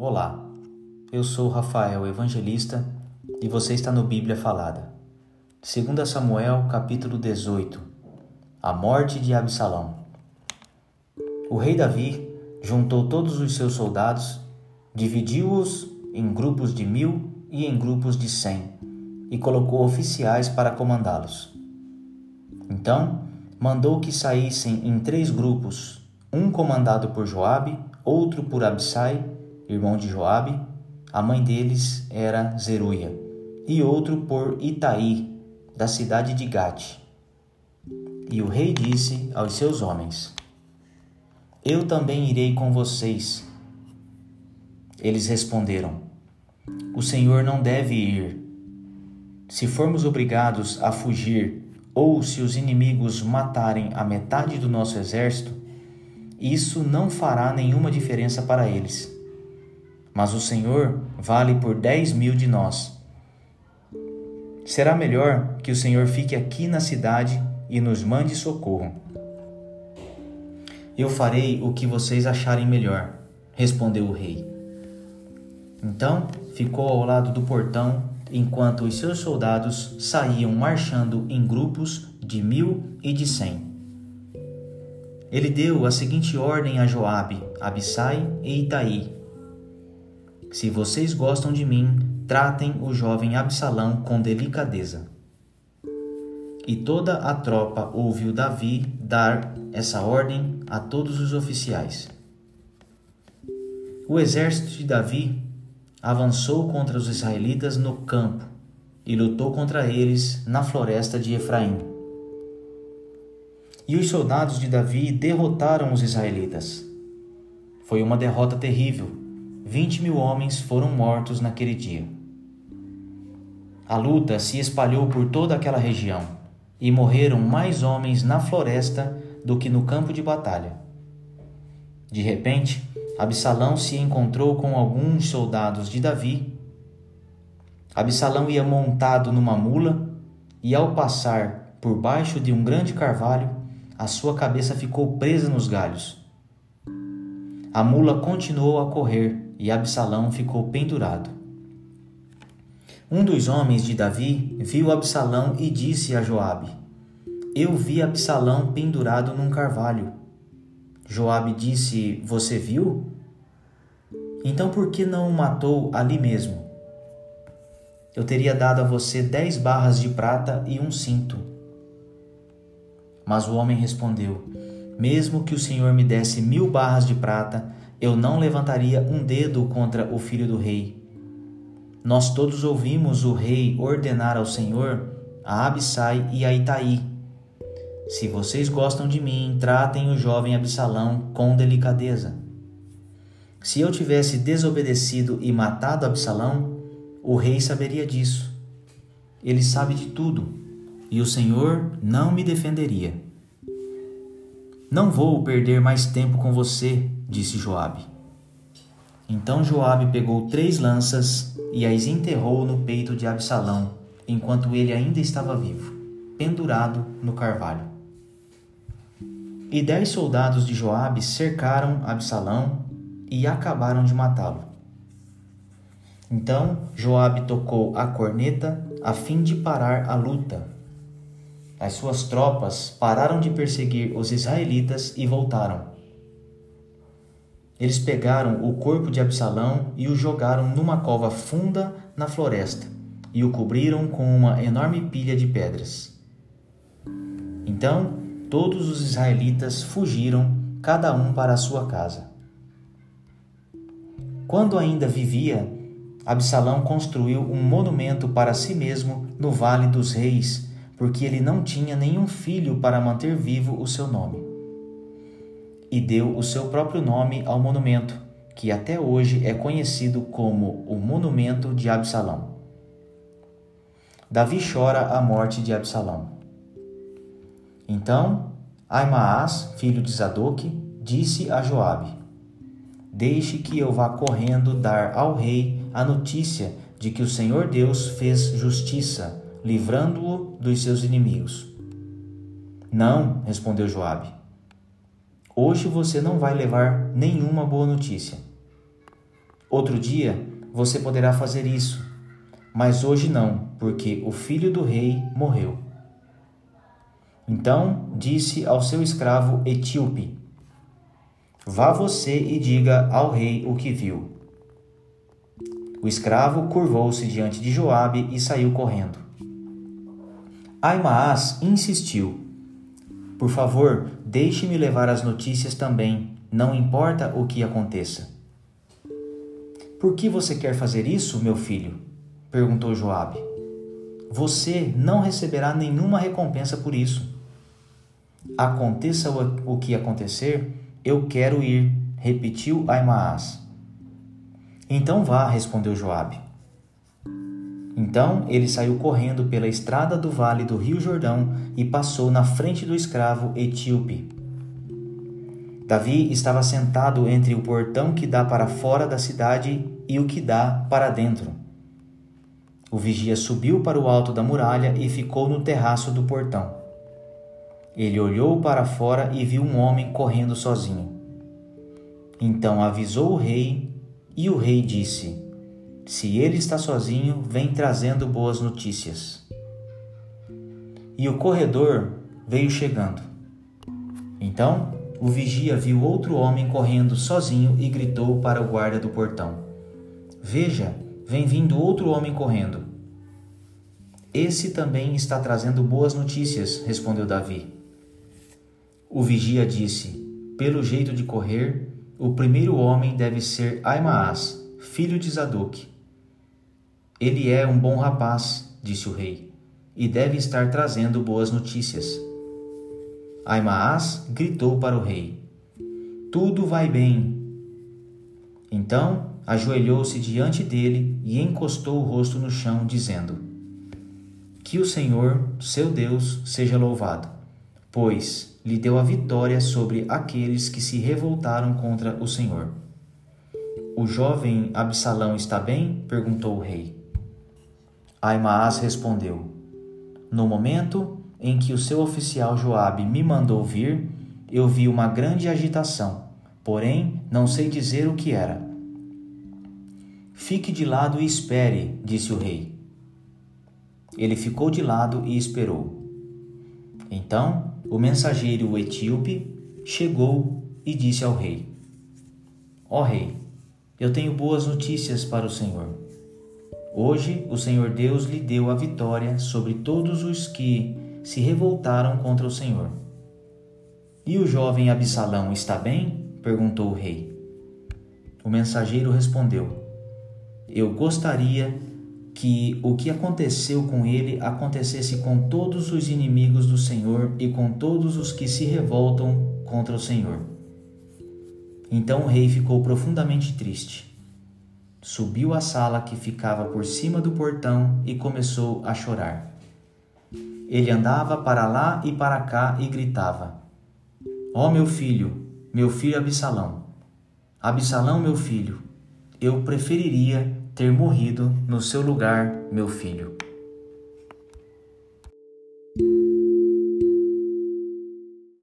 Olá, eu sou Rafael Evangelista e você está no Bíblia Falada. 2 Samuel, capítulo 18 A morte de Absalão. O rei Davi juntou todos os seus soldados, dividiu-os em grupos de mil e em grupos de cem, e colocou oficiais para comandá-los. Então, mandou que saíssem em três grupos, um comandado por Joabe, outro por Absai irmão de Joabe, a mãe deles era Zeruia, e outro por Itaí, da cidade de Gate. E o rei disse aos seus homens: Eu também irei com vocês. Eles responderam: O Senhor não deve ir. Se formos obrigados a fugir, ou se os inimigos matarem a metade do nosso exército, isso não fará nenhuma diferença para eles mas o Senhor vale por dez mil de nós. Será melhor que o Senhor fique aqui na cidade e nos mande socorro. Eu farei o que vocês acharem melhor, respondeu o rei. Então ficou ao lado do portão enquanto os seus soldados saíam marchando em grupos de mil e de cem. Ele deu a seguinte ordem a Joabe, Abissai e Itaí, se vocês gostam de mim, tratem o jovem Absalão com delicadeza. E toda a tropa ouviu Davi dar essa ordem a todos os oficiais. O exército de Davi avançou contra os israelitas no campo e lutou contra eles na floresta de Efraim. E os soldados de Davi derrotaram os israelitas. Foi uma derrota terrível 20 mil homens foram mortos naquele dia. A luta se espalhou por toda aquela região e morreram mais homens na floresta do que no campo de batalha. De repente, Absalão se encontrou com alguns soldados de Davi. Absalão ia montado numa mula e, ao passar por baixo de um grande carvalho, a sua cabeça ficou presa nos galhos. A mula continuou a correr e Absalão ficou pendurado. Um dos homens de Davi viu Absalão e disse a Joabe: Eu vi Absalão pendurado num carvalho. Joabe disse: Você viu? Então por que não o matou ali mesmo? Eu teria dado a você dez barras de prata e um cinto. Mas o homem respondeu: Mesmo que o Senhor me desse mil barras de prata, eu não levantaria um dedo contra o filho do rei. Nós todos ouvimos o rei ordenar ao Senhor a Abissai e a Itaí: Se vocês gostam de mim, tratem o jovem Absalão com delicadeza. Se eu tivesse desobedecido e matado Absalão, o rei saberia disso. Ele sabe de tudo, e o Senhor não me defenderia. Não vou perder mais tempo com você, disse Joabe. Então Joabe pegou três lanças e as enterrou no peito de Absalão, enquanto ele ainda estava vivo, pendurado no carvalho. E dez soldados de Joabe cercaram Absalão e acabaram de matá-lo. Então Joabe tocou a corneta a fim de parar a luta. As suas tropas pararam de perseguir os israelitas e voltaram. Eles pegaram o corpo de Absalão e o jogaram numa cova funda na floresta e o cobriram com uma enorme pilha de pedras. Então todos os israelitas fugiram, cada um para a sua casa. Quando ainda vivia, Absalão construiu um monumento para si mesmo no Vale dos Reis, porque ele não tinha nenhum filho para manter vivo o seu nome e deu o seu próprio nome ao monumento, que até hoje é conhecido como o Monumento de Absalão. Davi chora a morte de Absalão. Então, Aimaas, filho de Zadok, disse a Joabe: Deixe que eu vá correndo dar ao rei a notícia de que o Senhor Deus fez justiça, livrando-o dos seus inimigos. Não, respondeu Joabe. Hoje você não vai levar nenhuma boa notícia. Outro dia você poderá fazer isso, mas hoje não, porque o filho do rei morreu. Então disse ao seu escravo etíope: Vá você e diga ao rei o que viu. O escravo curvou-se diante de Joabe e saiu correndo. Aimaas insistiu: Por favor, deixe-me levar as notícias também, não importa o que aconteça. Por que você quer fazer isso, meu filho? perguntou Joabe. Você não receberá nenhuma recompensa por isso. Aconteça o que acontecer, eu quero ir, repetiu Aimaas. Então vá, respondeu Joabe. Então ele saiu correndo pela estrada do vale do rio Jordão e passou na frente do escravo etíope. Davi estava sentado entre o portão que dá para fora da cidade e o que dá para dentro. O vigia subiu para o alto da muralha e ficou no terraço do portão. Ele olhou para fora e viu um homem correndo sozinho. Então avisou o rei, e o rei disse: Se ele está sozinho, vem trazendo boas notícias. E o corredor veio chegando. Então o vigia viu outro homem correndo sozinho e gritou para o guarda do portão: Veja, vem vindo outro homem correndo. Esse também está trazendo boas notícias, respondeu Davi. O vigia disse: Pelo jeito de correr, o primeiro homem deve ser Aimaas, filho de Zadok. Ele é um bom rapaz, disse o rei, e deve estar trazendo boas notícias. Aimaas gritou para o rei: Tudo vai bem. Então ajoelhou-se diante dele e encostou o rosto no chão, dizendo: Que o Senhor, seu Deus, seja louvado, pois lhe deu a vitória sobre aqueles que se revoltaram contra o Senhor. O jovem Absalão está bem? perguntou o rei. Aimaas respondeu: No momento em que o seu oficial Joabe me mandou vir, eu vi uma grande agitação, porém não sei dizer o que era. Fique de lado e espere, disse o rei. Ele ficou de lado e esperou. Então o mensageiro etíope chegou e disse ao rei: Ó oh, rei, eu tenho boas notícias para o Senhor. Hoje o Senhor Deus lhe deu a vitória sobre todos os que se revoltaram contra o Senhor. E o jovem Absalão está bem? perguntou o rei. O mensageiro respondeu: Eu gostaria que o que aconteceu com ele acontecesse com todos os inimigos do Senhor e com todos os que se revoltam contra o Senhor. Então o rei ficou profundamente triste. Subiu à sala que ficava por cima do portão e começou a chorar. Ele andava para lá e para cá e gritava: Ó oh, meu filho, meu filho Absalão! Absalão, meu filho, eu preferiria ter morrido no seu lugar, meu filho.